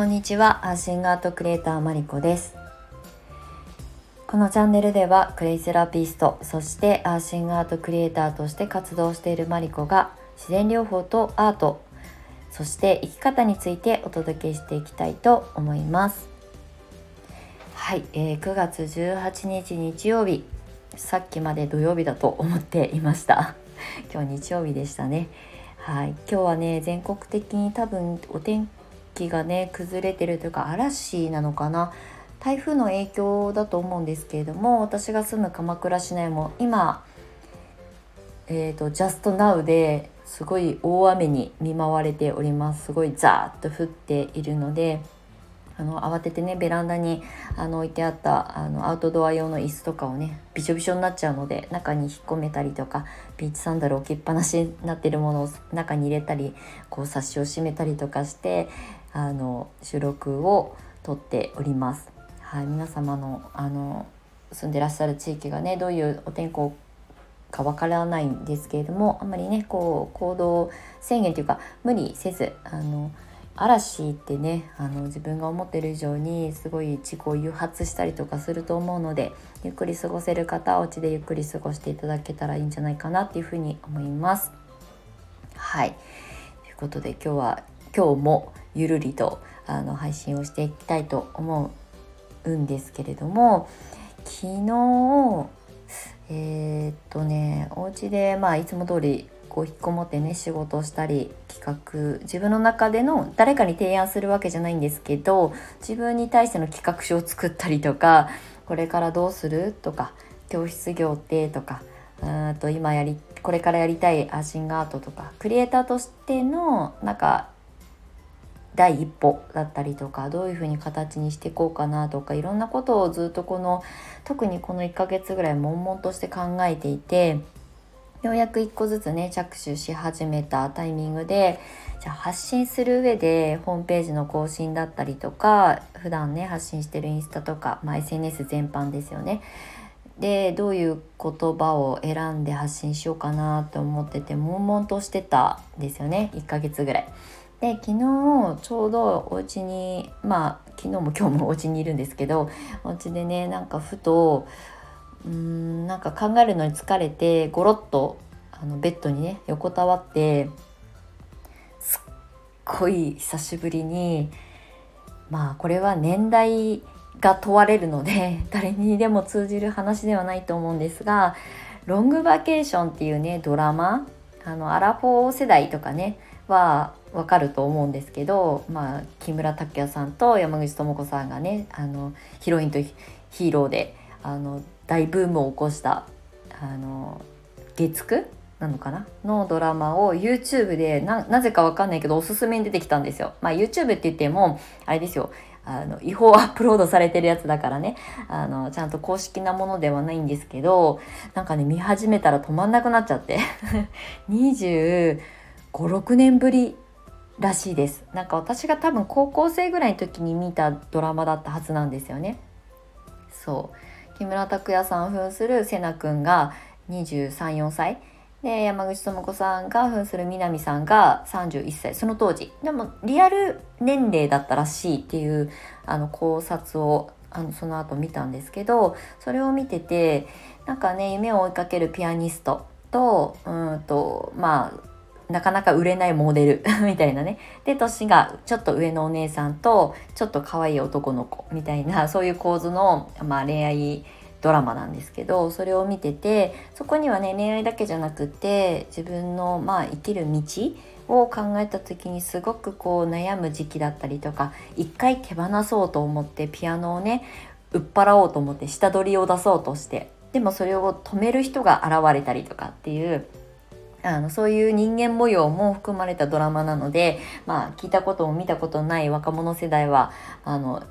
こんにちは。アーシングアートクリエイターマリコです。このチャンネルではクレイセラピストそしてアーシングアートクリエイターとして活動しているマリコが自然療法とアートそして生き方についてお届けしていきたいと思います。はい、えー、9月18日日曜日さっきまで土曜日だと思っていました。今日日曜日でしたね。はい今日はね全国的に多分お天気がね崩れてるというか嵐なのかな。台風の影響だと思うんですけれども私が住む鎌倉市内も今えーと、ジャストナウですごい大雨に見舞われております。すごいザーッと降っているのであの慌ててねベランダにあの置いてあったあのアウトドア用の椅子とかをねびしょびしょになっちゃうので中に引っ込めたりとかビーチサンダル置きっぱなしになってるものを中に入れたりこうサッシを閉めたりとかしてあの収録を撮っております。はい、皆様のあの住んでらっしゃる地域がねどういうお天候かわからないんですけれどもあんまりねこう行動制限というか無理せずあの嵐ってねあの自分が思ってる以上にすごい事故を誘発したりとかすると思うのでゆっくり過ごせる方はお家でゆっくり過ごしていただけたらいいんじゃないかなっていうふうに思います。はいということで今日は今日もゆるりとあの配信をしていきたいと思うんですけれども昨日えー、っとねお家でまあいつも通りこう引っこもってね仕事をしたり企画自分の中での誰かに提案するわけじゃないんですけど自分に対しての企画書を作ったりとかこれからどうするとか教室業ってとかうんと今やりこれからやりたいアシングアートとかクリエイターとしてのなんか第一歩だったりとかどういうふうに形にしていこうかなとかいろんなことをずっとこの特にこの1ヶ月ぐらい悶々として考えていてようやく1個ずつね着手し始めたタイミングでじゃあ発信する上でホームページの更新だったりとか普段ね発信してるインスタとか、まあ、SNS 全般ですよねでどういう言葉を選んで発信しようかなと思ってて悶々としてたんですよね1ヶ月ぐらい。で昨日ちょうどお家にまあ昨日も今日もお家にいるんですけどお家でねなんかふとうんなんか考えるのに疲れてゴロッとあのベッドにね横たわってすっごい久しぶりにまあこれは年代が問われるので 誰にでも通じる話ではないと思うんですが「ロングバケーション」っていうねドラマあのアラフォー世代とかねはわかると思うんですけど、まあ、木村拓哉さんと山口智子さんがねあのヒロインとヒーローであの大ブームを起こしたあの月9なのかな？のドラマを YouTube でなぜかわかんないけどおすすめに出てきたんですよ。まあ、YouTube って言ってもあれですよ。あの違法アップロードされてるやつだからね。あのちゃんと公式なものではないんですけどなんかね見始めたら止まんなくなっちゃって。25、6年ぶりらしいです。なんか私が多分高校生ぐらいの時に見たドラマだったはずなんですよね。そう。木村拓哉さん扮する瀬名くんが234歳。で山口智子さんが扮する南さんが31歳。その当時。でもリアル年齢だったらしいっていうあの考察をあのその後見たんですけどそれを見ててなんかね夢を追いかけるピアニストとうんとまあなかなか売れないモデル みたいなね。で、年がちょっと上のお姉さんと、ちょっと可愛い男の子みたいな、そういう構図の、まあ、恋愛ドラマなんですけど、それを見てて、そこにはね、恋愛だけじゃなくて、自分の、まあ、生きる道を考えた時にすごくこう悩む時期だったりとか、一回手放そうと思ってピアノをね、売っ払おうと思って下取りを出そうとして、でもそれを止める人が現れたりとかっていうあのそういう人間模様も含まれたドラマなので、まあ、聞いたことも見たことない若者世代はあの、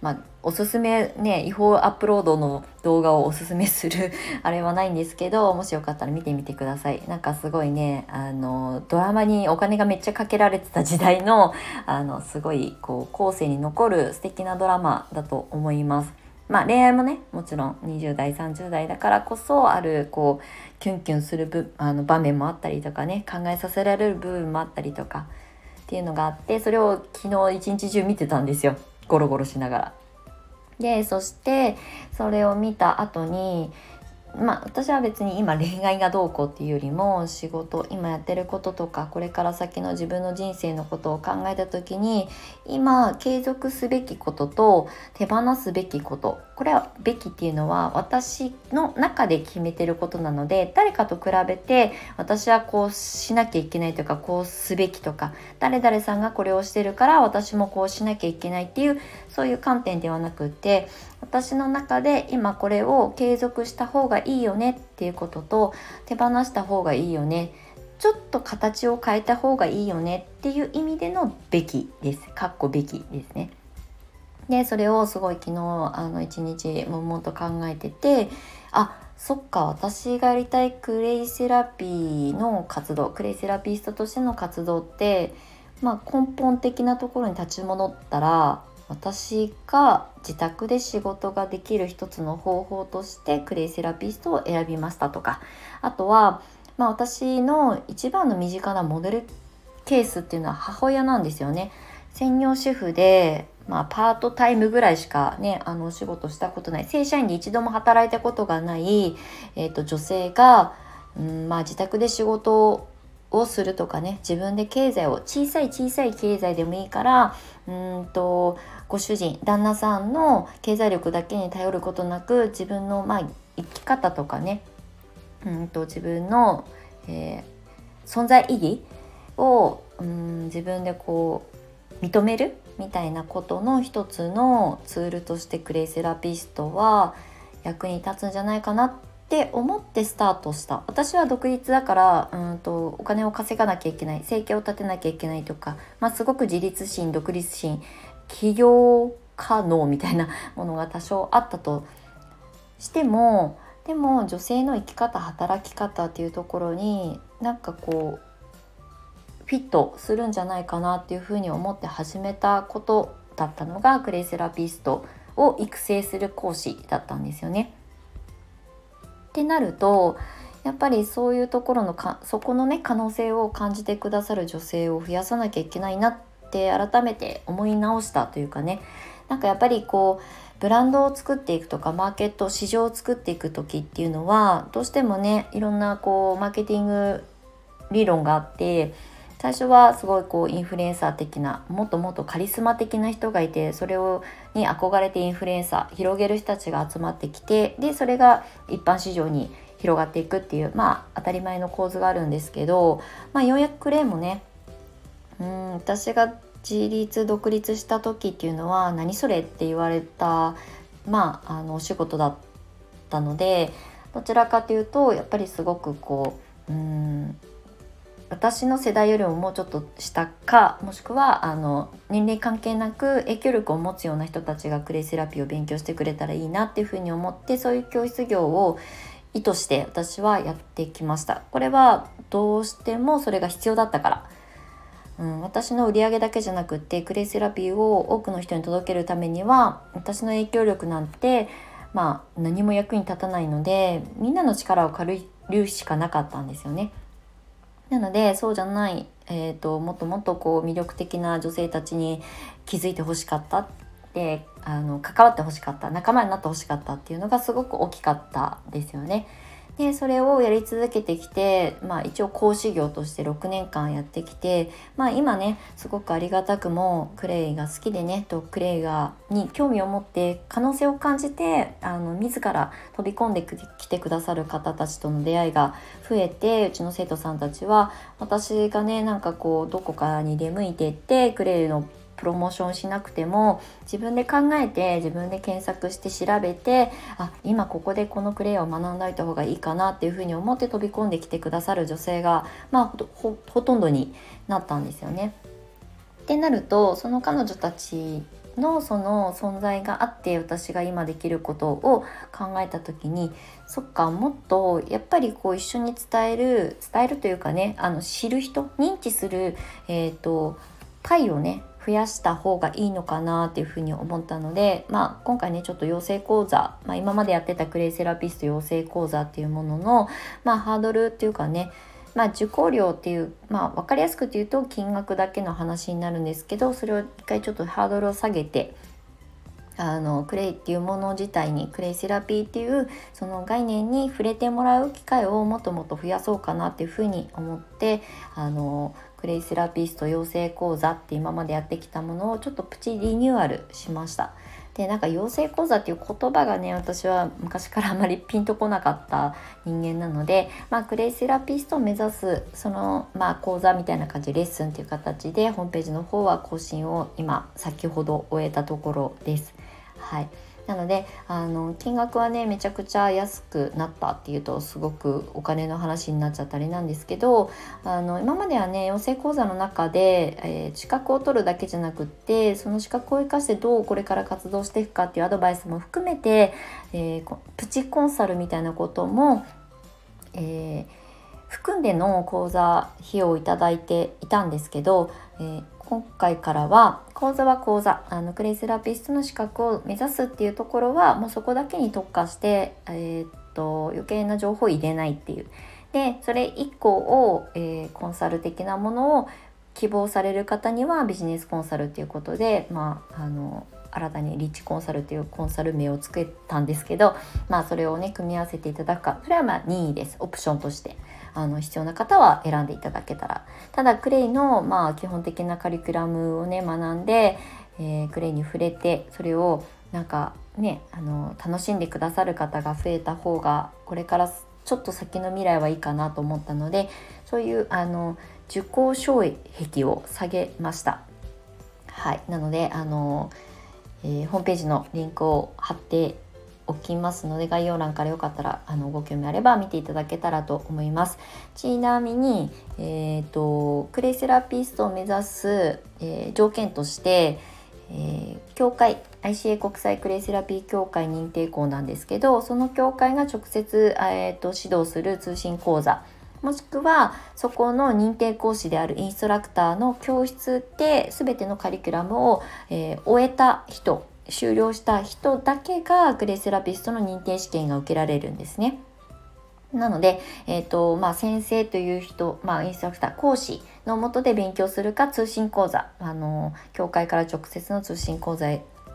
まあ、おすすめね違法アップロードの動画をおすすめする あれはないんですけどもしよかったら見てみてくださいなんかすごいねあのドラマにお金がめっちゃかけられてた時代のあのすごいこう後世に残る素敵なドラマだと思います。まあ恋愛もねもちろん20代30代だからこそあるこうキュンキュンするぶあの場面もあったりとかね考えさせられる部分もあったりとかっていうのがあってそれを昨日一日中見てたんですよゴロゴロしながら。でそしてそれを見た後にまあ私は別に今恋愛がどうこうっていうよりも仕事今やってることとかこれから先の自分の人生のことを考えた時に今継続すべきことと手放すべきことこれはべきっていうのは私の中で決めてることなので誰かと比べて私はこうしなきゃいけないとかこうすべきとか誰々さんがこれをしてるから私もこうしなきゃいけないっていうそういう観点ではなくって私の中で今これを継続した方がいいよねっていうことと手放した方がいいよねちょっと形を変えた方がいいよねっていう意味でのべきです。かっこべきですね。でそれをすごい昨日あの一日悶々と考えててあそっか私がやりたいクレイセラピーの活動クレイセラピストとしての活動って、まあ、根本的なところに立ち戻ったら私が自宅で仕事ができる一つの方法としてクレイセラピストを選びましたとかあとは、まあ、私の一番の身近なモデルケースっていうのは母親なんですよね。専業主婦で、まあ、パートタイムぐらいしかねあのお仕事したことない正社員で一度も働いたことがない、えーと、女性が、うんまあ、自宅で仕事をするとかね自分で経済を小さい小さい経済でもいいからうんとご主人旦那さんの経済力だけに頼ることなく自分の、まあ、生き方とかねうんと自分の、えー、存在意義をうん自分でこう認めるみたいなことの一つのツールとしてクレイセラピストは役に立つんじゃないかなってって思ってスタートした私は独立だからうんとお金を稼がなきゃいけない生計を立てなきゃいけないとか、まあ、すごく自立心独立心起業可能みたいな ものが多少あったとしてもでも女性の生き方働き方っていうところになんかこうフィットするんじゃないかなっていうふうに思って始めたことだったのがクレイセラピストを育成する講師だったんですよね。ってなるとやっぱりそういうところのかそこのね可能性を感じてくださる女性を増やさなきゃいけないなって改めて思い直したというかね。なんかやっぱりこうブランドを作っていくとかマーケット市場を作っていく時っていうのはどうしてもねいろんなこうマーケティング理論があって最初はすごいこうインフルエンサー的なもっともっとカリスマ的な人がいてそれをに憧れてインフルエンサー広げる人たちが集まってきてでそれが一般市場に広がっていくっていうまあ当たり前の構図があるんですけど、まあ、ようやくクレーンもねうん私が自立独立した時っていうのは何それって言われたまああのお仕事だったのでどちらかというとやっぱりすごくこううん私の世代よりももうちょっと下かもしくはあの年齢関係なく影響力を持つような人たちがクレイセラピーを勉強してくれたらいいなっていうふうに思ってそういう教室業を意図して私はやってきました。これはどうしてもそれが必要だったからうん、私の売り上げだけじゃなくってクレイセラピーを多くの人に届けるためには私の影響力なんてまあ何も役に立たないのでみんなの力を借りるしかなかったんですよね。なのでそうじゃない、えーと、もっともっとこう魅力的な女性たちに気づいてほしかったってあの関わってほしかった仲間になってほしかったっていうのがすごく大きかったですよね。でそれをやり続けてきて、まあ、一応講師業として6年間やってきて、まあ、今ねすごくありがたくもクレイが好きでねとクレイがに興味を持って可能性を感じてあの自ら飛び込んできてくださる方たちとの出会いが増えてうちの生徒さんたちは私がねなんかこうどこかに出向いてってクレイのプロモーションしなくても自分で考えて自分で検索して調べてあ今ここでこのクレイを学んどいた方がいいかなっていうふうに思って飛び込んできてくださる女性が、まあ、ほとんどになったんですよね。ってなるとその彼女たちのその存在があって私が今できることを考えた時にそっかもっとやっぱりこう一緒に伝える伝えるというかねあの知る人認知する、えーと、パをね増やした方がいいのかなっていうふうに思ったので、まあ、今回ねちょっと養成講座、まあ、今までやってたクレイセラピスト養成講座っていうものの、まあ、ハードルっていうかねまあ、受講料っていう、まあ、分かりやすく言うと金額だけの話になるんですけどそれを一回ちょっとハードルを下げてあのクレイっていうもの自体にクレイセラピーっていうその概念に触れてもらう機会をもっともっと増やそうかなっていうふうに思ってあのクレイセラピスト養成講座って今までやってきたものをちょっとプチリニューアルしました。でなんか養成講座っていう言葉がね私は昔からあまりピンとこなかった人間なので、まあ、クレイセラピストを目指すその、まあ、講座みたいな感じでレッスンっていう形でホームページの方は更新を今先ほど終えたところです。はいなのであの金額はねめちゃくちゃ安くなったっていうとすごくお金の話になっちゃったりなんですけどあの今まではね養成講座の中で、えー、資格を取るだけじゃなくってその資格を生かしてどうこれから活動していくかっていうアドバイスも含めて、えー、プチコンサルみたいなことも、えー、含んでの講座費用をいただいていたんですけど、えー今回からは講座は講座あのクレイセラピストの資格を目指すっていうところはもうそこだけに特化して、えー、っと余計な情報を入れないっていう。でそれ以降を、えー、コンサル的なものを希望される方にはビジネスコンサルっていうことでまああの新たにリッチコンサルっていうコンサル名をつけたんですけどまあそれをね組み合わせていただくか。それはまあ任意です。オプションとして。あの必要な方は選んでいただけたらただクレイのまあ基本的なカリキュラムをね学んで、えー、クレイに触れてそれをなんかねあの楽しんでくださる方が増えた方がこれからちょっと先の未来はいいかなと思ったのでそういうあの受講障壁を下げました。はい、なのであの、えー、ホームページのリンクを貼っておきますので概要欄からよかったらあのご興味あれば見ていただけたらと思います。ちなみに、えーと、クレイセラピストを目指す、えー、条件として、えー、協会 ICA 国際クレイセラピー協会認定校なんですけどその協会が直接、えーと、指導する通信講座もしくはそこの認定講師であるインストラクターの教室で全てのカリキュラムを、えー、終えた人終了した人だけがグレイセラピストの認定試験が受けられるんですね。なので、えーとまあ、先生という人、まあ、インストラクター講師のもとで勉強するか通信講座あの教会から直接の通信講座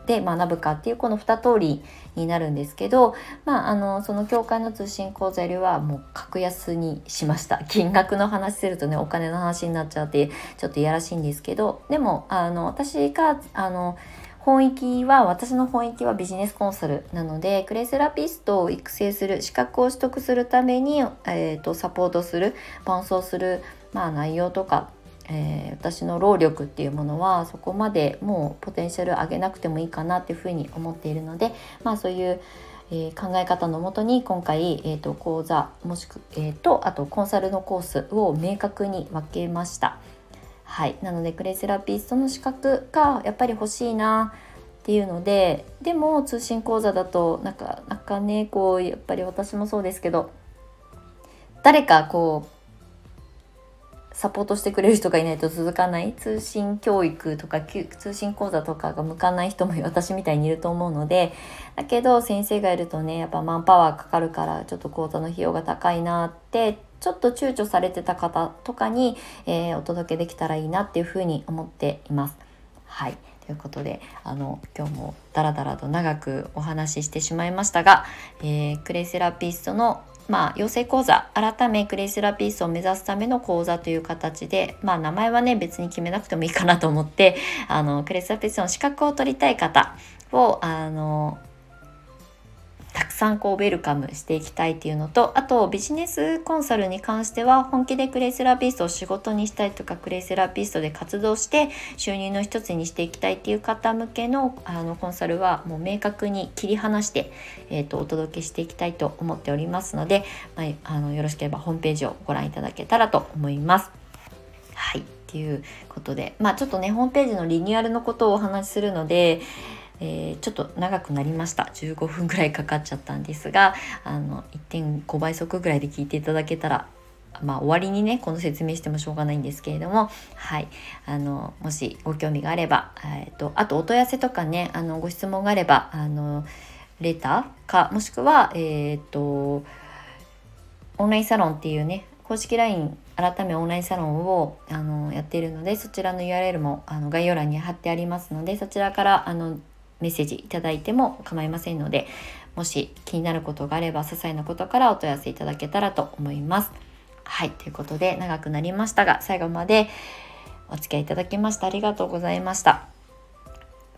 で学ぶかっていうこの2通りになるんですけど、まあ、あのその教会の通信講座よりはもう格安にしました 金額の話するとねお金の話になっちゃってちょっといやらしいんですけどでもあの私があの本域は私の本域はビジネスコンサルなのでクレイセラピストを育成する資格を取得するために、えーと、サポートする伴走する、まあ、内容とか、えー、私の労力っていうものはそこまでもうポテンシャル上げなくてもいいかなっていうふうに思っているので、まあ、そういうえー、考え方のもとに今回、えーと、講座もしく、えーとあとコンサルのコースを明確に分けました。はい。なのでクレイセラピストの資格がやっぱり欲しいなっていうのででも通信講座だとなかなかねこうやっぱり私もそうですけど誰かこうサポートしてくれる人がいないと続かない通信教育とか通信講座とかが向かない人も 私みたいにいると思うのでだけど先生がいるとねやっぱマンパワーかかるからちょっと講座の費用が高いなってちょっと躊躇されてた方とかに、えー、お届けできたらいいなっていうふうに思っています。はいということであの今日もダラダラと長くお話ししてしまいましたが、えー、クレイセラピストのまあ、養成講座改めクレイセラピストを目指すための講座という形で、まあ、名前はね別に決めなくてもいいかなと思ってあのクレイセラピストの資格を取りたい方をあのたくさんこうウェルカムしていきたいっていうのとあとビジネスコンサルに関しては本気でクレイセラピストを仕事にしたいとかクレイセラピストで活動して収入の一つにしていきたいっていう方向けのあのコンサルはもう明確に切り離して、えーと、お届けしていきたいと思っておりますので、まあ、あのよろしければホームページをご覧いただけたらと思います。はいっていうことでまあちょっとねホームページのリニューアルのことをお話しするのでえー、ちょっと長くなりました。15分ぐらいかかっちゃったんですがあの1.5倍速ぐらいで聞いていただけたらまあ終わりにねこの説明してもしょうがないんですけれどもはい。あのもしご興味があれば、えーと、あとお問い合わせとかねあのご質問があればあのレターかもしくはえっ、ー、とオンラインサロンっていうね公式 LINE 改めオンラインサロンをあのやっているのでそちらの URL もあの概要欄に貼ってありますのでそちらからあのメッセージいただいても構いませんのでもし気になることがあれば些細なことからお問い合わせいただけたらと思います。はいということで長くなりましたが最後までお付き合いいただきましてありがとうございました。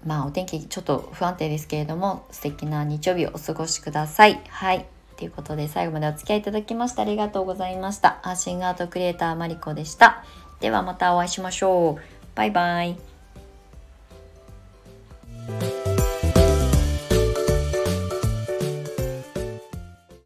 まあお天気ちょっと不安定ですけれども素敵な日曜日をお過ごしください。はい。ということで最後までお付き合いいただきましてありがとうございました。アーシングアートクリエイターマリコでした。ではまたお会いしましょう。バイバイ。